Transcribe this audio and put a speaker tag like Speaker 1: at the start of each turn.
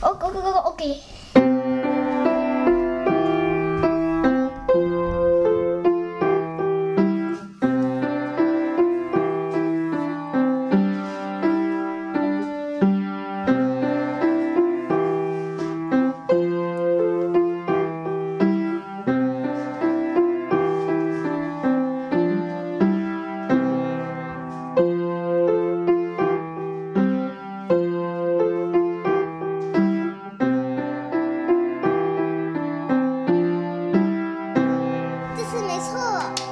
Speaker 1: 哦哥哥哥哥 ok 是没错。